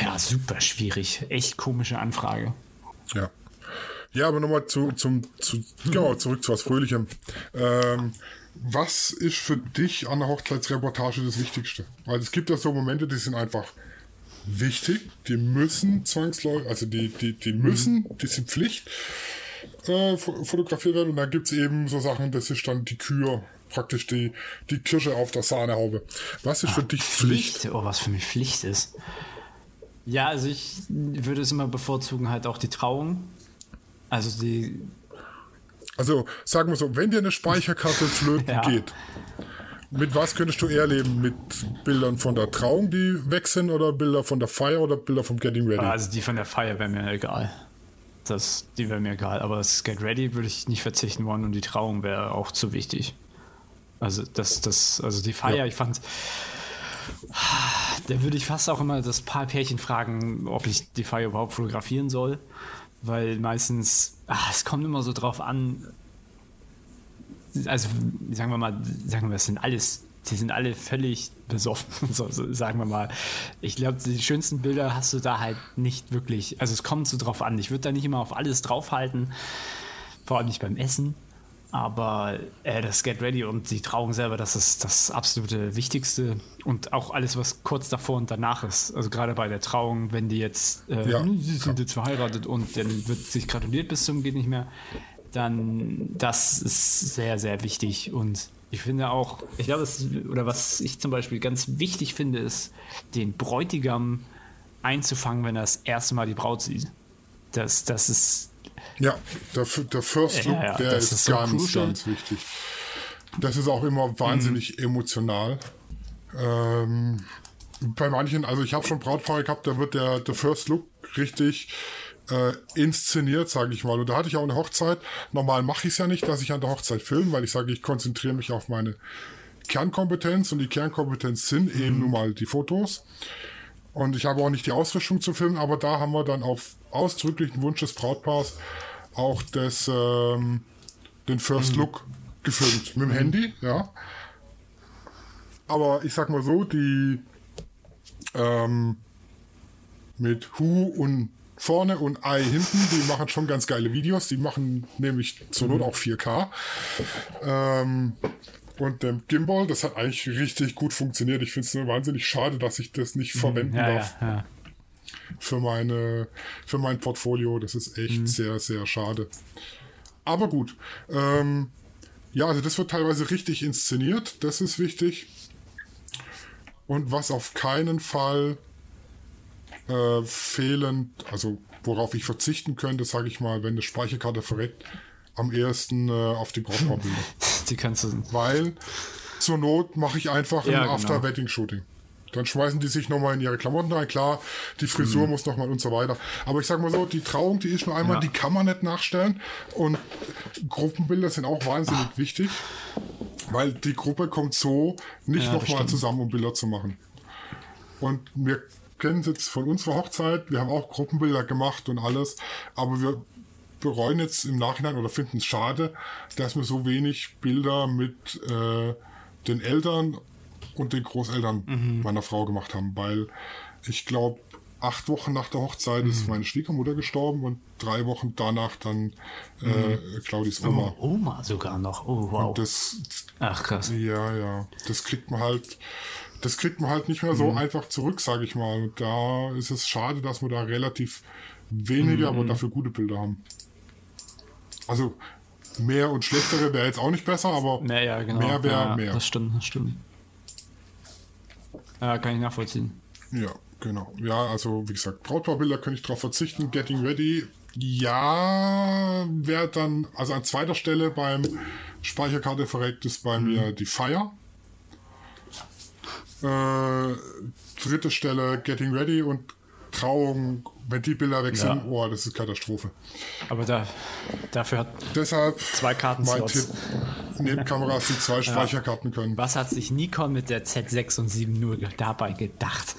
ja, super schwierig. Echt komische Anfrage. Ja. Ja, aber nochmal zu, zum, zu, genau, zurück zu was Fröhlichem. Ähm, was ist für dich an der Hochzeitsreportage das Wichtigste? Weil es gibt ja so Momente, die sind einfach wichtig. Die müssen zwangsläufig, also die, die, die müssen, die sind Pflicht äh, fotografiert werden. Und dann gibt es eben so Sachen, das ist dann die Kür, praktisch die, die Kirsche auf der Sahnehaube. Was ist ah, für dich Pflicht? Pflicht? Oh, was für mich Pflicht ist. Ja, also ich würde es immer bevorzugen, halt auch die Trauung. Also die. Also sagen wir so, wenn dir eine Speicherkarte flöten ja. geht, mit was könntest du eher leben? Mit Bildern von der Trauung, die weg sind, oder Bilder von der Feier oder Bilder vom Getting Ready? Also die von der Feier wäre mir egal. Das, die wäre mir egal. Aber das Get Ready würde ich nicht verzichten wollen und die Trauung wäre auch zu wichtig. Also das, das, also die Feier, ja. ich fand, da würde ich fast auch immer das Paar Pärchen fragen, ob ich die Feier überhaupt fotografieren soll. Weil meistens, ach, es kommt immer so drauf an, also sagen wir mal, sagen wir, es sind alles, die sind alle völlig besoffen, so, so, sagen wir mal. Ich glaube, die schönsten Bilder hast du da halt nicht wirklich, also es kommt so drauf an. Ich würde da nicht immer auf alles draufhalten, vor allem nicht beim Essen. Aber äh, das Get Ready und die Trauung selber, das ist das absolute Wichtigste. Und auch alles, was kurz davor und danach ist. Also gerade bei der Trauung, wenn die jetzt, äh, ja, sie sind jetzt verheiratet und dann wird sich gratuliert bis zum geht nicht mehr dann das ist sehr, sehr wichtig. Und ich finde auch, ich glaube, oder was ich zum Beispiel ganz wichtig finde, ist, den Bräutigam einzufangen, wenn er das erste Mal die Braut sieht. Das, das ist. Ja, der, der First Look, ja, ja, der ist, ist so ganz, crucial. ganz wichtig. Das ist auch immer wahnsinnig mhm. emotional. Ähm, bei manchen, also ich habe schon Brautpaare gehabt, da wird der, der First Look richtig äh, inszeniert, sage ich mal. Und da hatte ich auch eine Hochzeit. Normal mache ich es ja nicht, dass ich an der Hochzeit filme, weil ich sage, ich konzentriere mich auf meine Kernkompetenz und die Kernkompetenz sind mhm. eben nun mal die Fotos. Und ich habe auch nicht die Ausrüstung zu filmen, aber da haben wir dann auf ausdrücklichen Wunsch des Brautpaars auch das, ähm, den First mhm. Look gefilmt. Mit dem mhm. Handy, ja. Aber ich sag mal so, die ähm, mit Hu und vorne und Ei hinten, die machen schon ganz geile Videos. Die machen nämlich zur Not auch 4K. Ähm, und dem Gimbal, das hat eigentlich richtig gut funktioniert. Ich finde es nur wahnsinnig schade, dass ich das nicht mhm. verwenden ja, darf. Ja, ja. Für meine, für mein Portfolio. Das ist echt mhm. sehr, sehr schade. Aber gut. Ähm, ja, also das wird teilweise richtig inszeniert. Das ist wichtig. Und was auf keinen Fall äh, fehlend, also worauf ich verzichten könnte, sage ich mal, wenn eine Speicherkarte verreckt, am ehesten äh, auf die Brautpaarbilder. Die kannst du. Weil zur Not mache ich einfach ja, ein genau. After-Wedding-Shooting. Dann schmeißen die sich nochmal in ihre Klamotten rein. Klar, die Frisur mhm. muss nochmal und so weiter. Aber ich sag mal so, die Trauung, die ist nur einmal, ja. die kann man nicht nachstellen. Und Gruppenbilder sind auch wahnsinnig Ach. wichtig, weil die Gruppe kommt so nicht ja, nochmal zusammen, um Bilder zu machen. Und wir kennen es jetzt von unserer Hochzeit. Wir haben auch Gruppenbilder gemacht und alles. Aber wir bereuen jetzt im Nachhinein oder finden es schade, dass wir so wenig Bilder mit äh, den Eltern und den Großeltern mhm. meiner Frau gemacht haben, weil ich glaube, acht Wochen nach der Hochzeit mhm. ist meine Schwiegermutter gestorben und drei Wochen danach dann äh, mhm. Claudis Oma. Oh, Oma sogar noch. Oh, wow. Das, Ach krass. Ja, ja. Das kriegt man halt, das kriegt man halt nicht mehr so mhm. einfach zurück, sage ich mal. Und da ist es schade, dass wir da relativ wenige, aber mhm. dafür gute Bilder haben. Also mehr und schlechtere wäre jetzt auch nicht besser, aber naja, genau. mehr wäre ja, mehr. Das stimmt, das stimmt. Ja, kann ich nachvollziehen. Ja, genau. Ja, also wie gesagt, Brautpaarbilder könnte ich darauf verzichten. Getting Ready, ja, wäre dann, also an zweiter Stelle beim Speicherkarte verreckt ist bei mhm. mir die Fire. Äh, dritte Stelle Getting Ready und Trauung wenn die Bilder weg sind, ja. oh, das ist Katastrophe. Aber da, dafür hat Deshalb zwei Karten mein Tipp, Nebenkameras, die zwei Speicherkarten können. Was hat sich Nikon mit der Z6 und 7 nur dabei gedacht?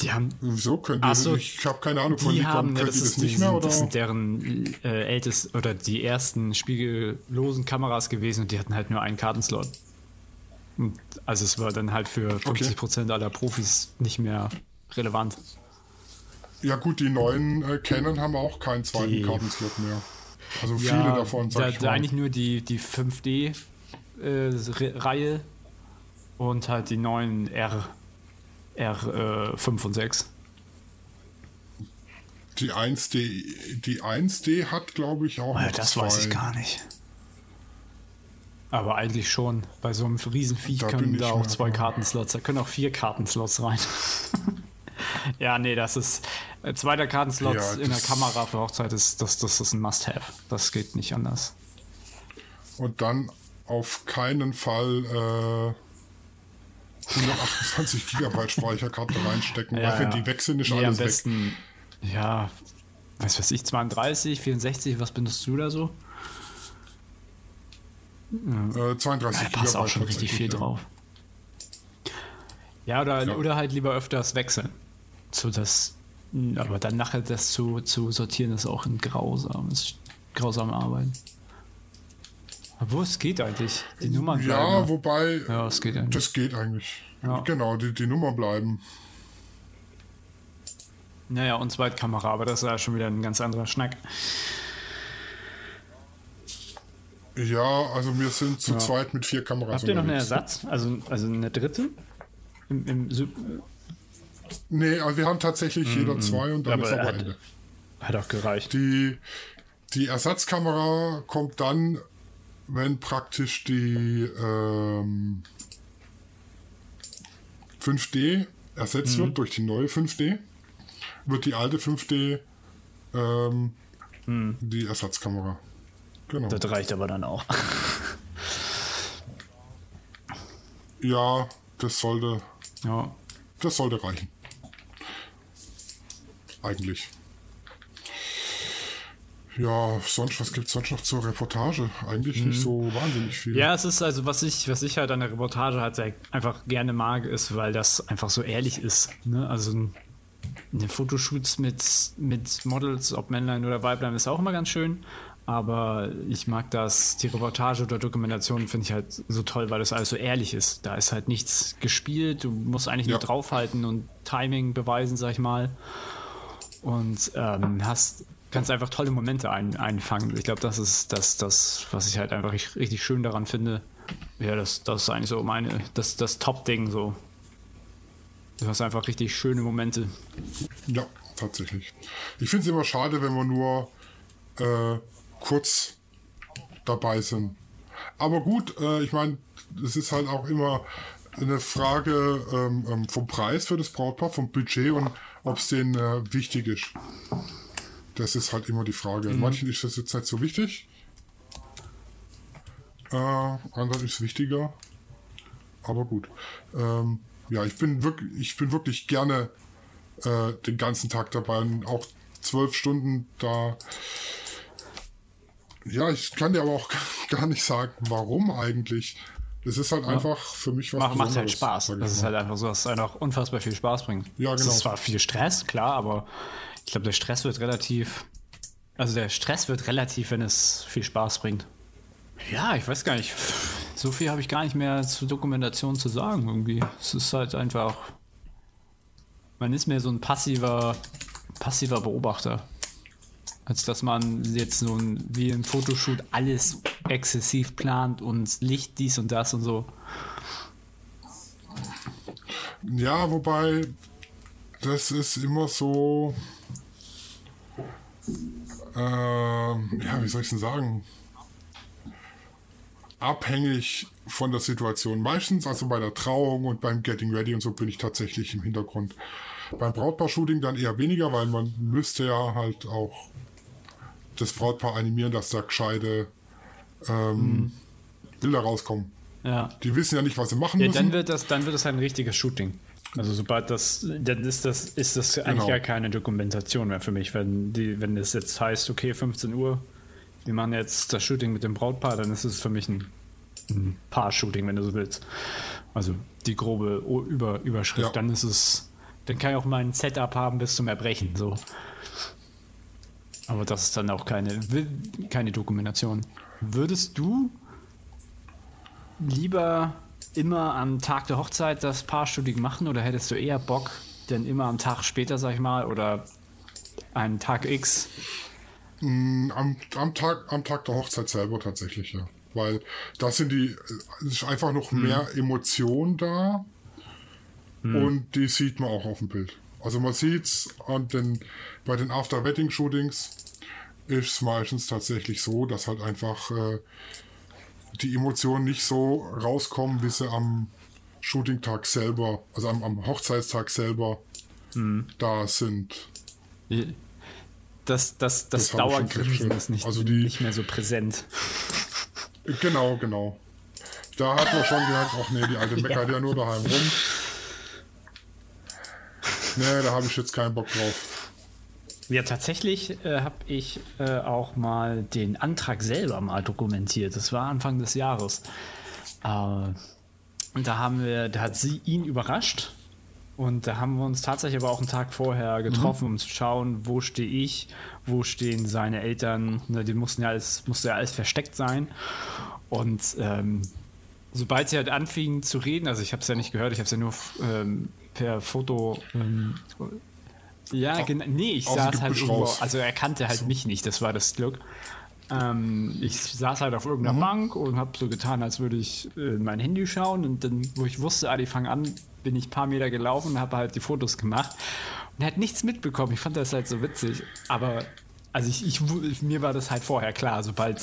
Die haben. Wieso können die? So, ich habe keine Ahnung von die. Haben, ja, das, das, nicht mehr, oder? das sind deren äh, ältest oder die ersten spiegellosen Kameras gewesen und die hatten halt nur einen Kartenslot. Also es war dann halt für 50 Prozent aller Profis nicht mehr relevant. Ja gut, die neuen äh, Canon haben auch keinen zweiten die, Kartenslot mehr. Also ja, viele davon, sag da, ich mal. eigentlich nur die, die 5D-Reihe äh, und halt die neuen R, R äh, 5 und 6. Die 1D, die 1D hat, glaube ich, auch. Oh, das zwei. weiß ich gar nicht. Aber eigentlich schon. Bei so einem Riesenviech da können da auch zwei Kartenslots, da können auch vier Kartenslots rein. ja, nee, das ist. Äh, zweiter Kartenslot ja, in der Kamera für Hochzeit ist das, das ist ein Must-Have. Das geht nicht anders. Und dann auf keinen Fall äh, 128 Gigabyte Speicherkarte reinstecken, ja, weil wenn ja. die weg sind, ist nee, alles am besten, weg. Ja, was weiß ich, 32, 64, was benutzt du da so? Äh, 32 da passt auch schon richtig viel ja. drauf. Ja oder, ja. oder halt lieber öfters wechseln. So dass, aber dann nachher das zu, zu sortieren ist auch ein grausames, grausame Arbeit. Obwohl es geht eigentlich. Die Nummern bleiben. Ja, wobei. Ja, es geht eigentlich. Das geht eigentlich. Ja. Genau, die, die Nummer bleiben. Naja, und Zweitkamera, aber das ist ja schon wieder ein ganz anderer Schnack. Ja, also wir sind zu ja. zweit mit vier Kameras. Habt ihr noch einen Ersatz? Also, also eine dritte? Im, im nee, also wir haben tatsächlich mm, jeder zwei und dann ja, ist aber hat, Ende. Hat auch gereicht. Die, die Ersatzkamera kommt dann, wenn praktisch die ähm, 5D ersetzt mhm. wird durch die neue 5D, wird die alte 5D ähm, mhm. die Ersatzkamera. Genau. Das reicht aber dann auch. ja, das sollte. Ja. Das sollte reichen. eigentlich. Ja, sonst, was gibt es sonst noch zur Reportage? Eigentlich nicht so wahnsinnig viel. Ja, es ist also, was ich, was ich halt an der Reportage halt sehr einfach gerne mag, ist, weil das einfach so ehrlich ist. Ne? Also eine Fotoshoots mit, mit Models, ob Männlein oder Weiblein, ist auch immer ganz schön. Aber ich mag das, die Reportage oder Dokumentation finde ich halt so toll, weil das alles so ehrlich ist. Da ist halt nichts gespielt, du musst eigentlich Ja. nur draufhalten und Timing beweisen, sag ich mal. Und ähm, hast, kannst einfach tolle Momente ein, einfangen. Ich glaube, das ist das, das, was ich halt einfach richtig, schön daran finde. Ja, das, das ist eigentlich so meine, das, das Top-Ding so. Du hast einfach richtig schöne Momente. Ja, tatsächlich. Ich finde es immer schade, wenn wir nur äh, kurz dabei sind. Aber gut, äh, ich meine, es ist halt auch immer eine Frage ähm, ähm, vom Preis für das Brautpaar, vom Budget und ob es denen äh, wichtig ist. Das ist halt immer die Frage. Manchen ist das jetzt nicht so wichtig. Äh, anderen ist es wichtiger. Aber gut. Ähm, ja, ich bin wirklich, ich bin wirklich gerne äh, den ganzen Tag dabei und auch zwölf Stunden da. Ja, ich kann dir aber auch gar nicht sagen, warum eigentlich. Das ist halt einfach für mich was Macht, macht halt Spaß. Das ist halt einfach so, dass es einfach unfassbar viel Spaß bringt. Ja, Es genau. ist zwar viel Stress, klar, aber ich glaube, der Stress wird relativ. Also der Stress wird relativ, wenn es viel Spaß bringt. Ja, ich weiß gar nicht. So viel habe ich gar nicht mehr zur Dokumentation zu sagen irgendwie. Es ist halt einfach. Man ist mehr so ein passiver, passiver Beobachter. Als dass man jetzt so ein, wie im Fotoshoot alles exzessiv plant und Licht dies und das und so. Ja, wobei das ist immer so. Ähm, ja, wie soll ich denn sagen? Abhängig von der Situation. Meistens, also bei der Trauung und beim Getting Ready und so, bin ich tatsächlich im Hintergrund. Beim Brautpaar-Shooting dann eher weniger, weil man müsste ja halt auch das Brautpaar animieren, dass da gescheite ähm, Bilder rauskommen. Ja. Die wissen ja nicht, was sie machen Ja, müssen. dann wird das, dann wird das ein richtiges Shooting. Also sobald das, dann ist das, ist das eigentlich Genau. gar keine Dokumentation mehr für mich. Wenn die, wenn es jetzt heißt, okay, 15 Uhr, wir machen jetzt das Shooting mit dem Brautpaar, dann ist es für mich ein, ein Paar-Shooting, wenn du so willst. Also die grobe Über, Überschrift, Ja. dann ist es, dann kann ich auch mal ein Setup haben bis zum Erbrechen. So. Aber das ist dann auch keine, keine Dokumentation. Würdest du lieber immer am Tag der Hochzeit das Paarshooting machen oder hättest du eher Bock, denn immer am Tag später, sag ich mal, oder einen Tag X? Am, am, Tag, am Tag der Hochzeit selber tatsächlich, ja. Weil da sind die, es ist einfach noch mehr Emotion da und die sieht man auch auf dem Bild. Also man sieht's an den, bei den After-Wedding-Shootings ist es meistens tatsächlich so, dass halt einfach äh, die Emotionen nicht so rauskommen, wie sie am Shooting-Tag selber, also am, am Hochzeitstag selber da sind. Das, das, das, Das Dauergrinsen ist nicht, Also die- nicht mehr so präsent. Genau, genau. Da hat man schon gedacht, ach nee, die alte meckert ja nur daheim rum. Nee, da habe ich jetzt keinen Bock drauf. Ja, tatsächlich äh, habe ich äh, auch mal den Antrag selber mal dokumentiert. Das war Anfang des Jahres. Äh, und da haben wir, da hat sie ihn überrascht. Und da haben wir uns tatsächlich aber auch einen Tag vorher getroffen, um zu schauen, wo stehe ich, wo stehen seine Eltern. Ne, die mussten ja alles, musste ja alles versteckt sein. Und ähm, sobald sie halt anfingen zu reden, also ich habe es ja nicht gehört, ich habe es ja nur ähm, per Foto. Ähm, ja, genau. Nee, ich saß halt irgendwo, raus. also er kannte halt mich nicht, das war das Glück. Ähm, ich saß halt auf irgendeiner Bank und habe so getan, als würde ich äh, in mein Handy schauen und dann, wo ich wusste, ah, die fangen an, bin ich ein paar Meter gelaufen und habe halt die Fotos gemacht und er hat nichts mitbekommen. Ich fand das halt so witzig, aber also ich, ich mir war das halt vorher klar, sobald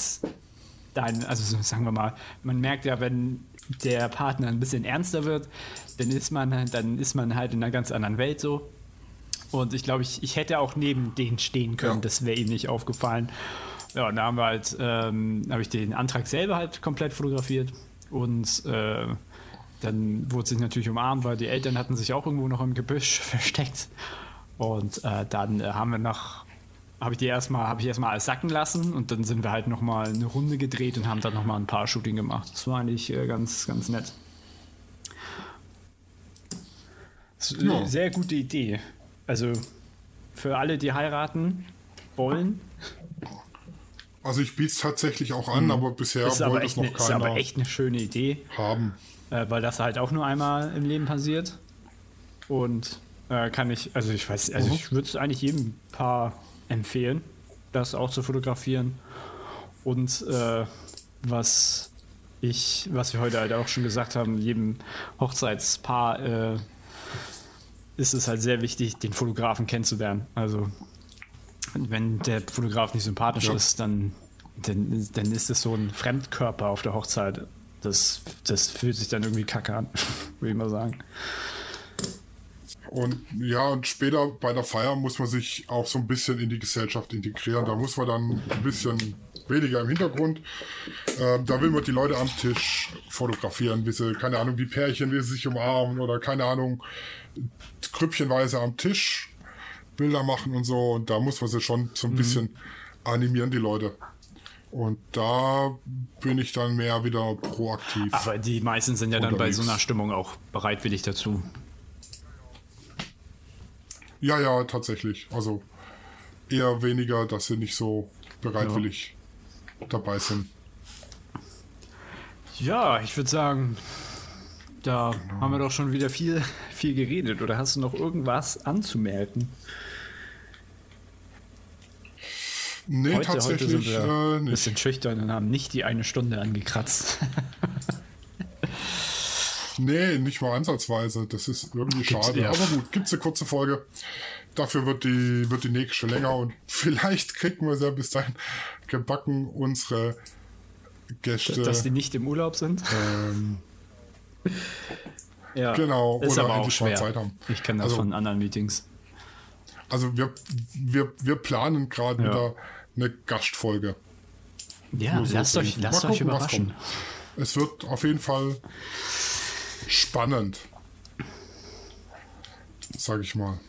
dein, also so, sagen wir mal, man merkt ja, wenn der Partner ein bisschen ernster wird, dann ist man, dann ist man halt in einer ganz anderen Welt so. Und ich glaube, ich, ich hätte auch neben denen stehen können, Ja. das wäre ihm nicht aufgefallen. Ja, und da haben wir halt, ähm, habe ich den Antrag selber halt komplett fotografiert und äh, dann wurde sich natürlich umarmt, weil die Eltern hatten sich auch irgendwo noch im Gebüsch versteckt. Und äh, dann äh, haben wir noch, habe ich die erstmal, habe ich erstmal alles sacken lassen und dann sind wir halt nochmal eine Runde gedreht und haben dann nochmal ein paar Shooting gemacht. Das war eigentlich äh, ganz, ganz nett. Ja. Sehr gute Idee. Also für alle, die heiraten wollen. Also ich biete es tatsächlich auch an, mhm. aber bisher ist wollte es noch ne, keiner Ist aber echt eine schöne Idee. Haben. Äh, weil das halt auch nur einmal im Leben passiert. Und äh, kann ich, also ich weiß, also mhm. ich würde es eigentlich jedem Paar empfehlen, das auch zu fotografieren. Und äh, was ich, was wir heute halt auch schon gesagt haben, jedem Hochzeitspaar äh, ist es halt sehr wichtig, den Fotografen kennenzulernen. Also wenn der Fotograf nicht sympathisch ja. ist, dann, dann, dann ist es so ein Fremdkörper auf der Hochzeit. Das, das fühlt sich dann irgendwie kacke an, würde ich mal sagen. Und ja, und später bei der Feier muss man sich auch so ein bisschen in die Gesellschaft integrieren. Da muss man dann ein bisschen weniger im Hintergrund. Äh, da will man die Leute am Tisch fotografieren, wie sie, keine Ahnung, wie Pärchen, wie sie sich umarmen oder keine Ahnung, grüppchenweise am Tisch Bilder machen und so. Und da muss man sie schon so ein mhm. bisschen animieren, die Leute. Und da bin ich dann mehr wieder proaktiv. Aber die meisten sind ja unterwegs. dann bei so einer Stimmung auch bereitwillig dazu. Ja, ja, tatsächlich. Also eher weniger, dass sie nicht so bereitwillig ja. dabei sind. Ja, ich würde sagen, da genau. haben wir doch schon wieder viel, viel geredet. Oder hast du noch irgendwas anzumerken? Nee, heute, tatsächlich heute sind wir äh, ein bisschen schüchtern und haben nicht die eine Stunde angekratzt. nee, nicht mal ansatzweise. Das ist irgendwie Gibt's schade. Ja. Aber gut, gibt es eine kurze Folge. Dafür wird die, wird die nächste länger und vielleicht kriegen wir es ja bis dahin gebacken, unsere Gäste. Dass die nicht im Urlaub sind? Ähm, ja, genau, ist oder aber auch schwer. Zeit haben. Ich kenne das also, von anderen Meetings. Also wir, wir, wir planen gerade ja. wieder eine Gastfolge. Ja, so lasst euch, lasst gucken, euch überraschen. Es wird auf jeden Fall spannend. Sag ich mal.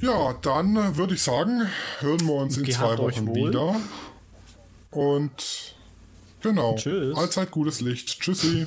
Ja, dann würde ich sagen, hören wir uns in Gehabt zwei Wochen wieder. Und genau. Tschüss. Allzeit gutes Licht. Tschüssi.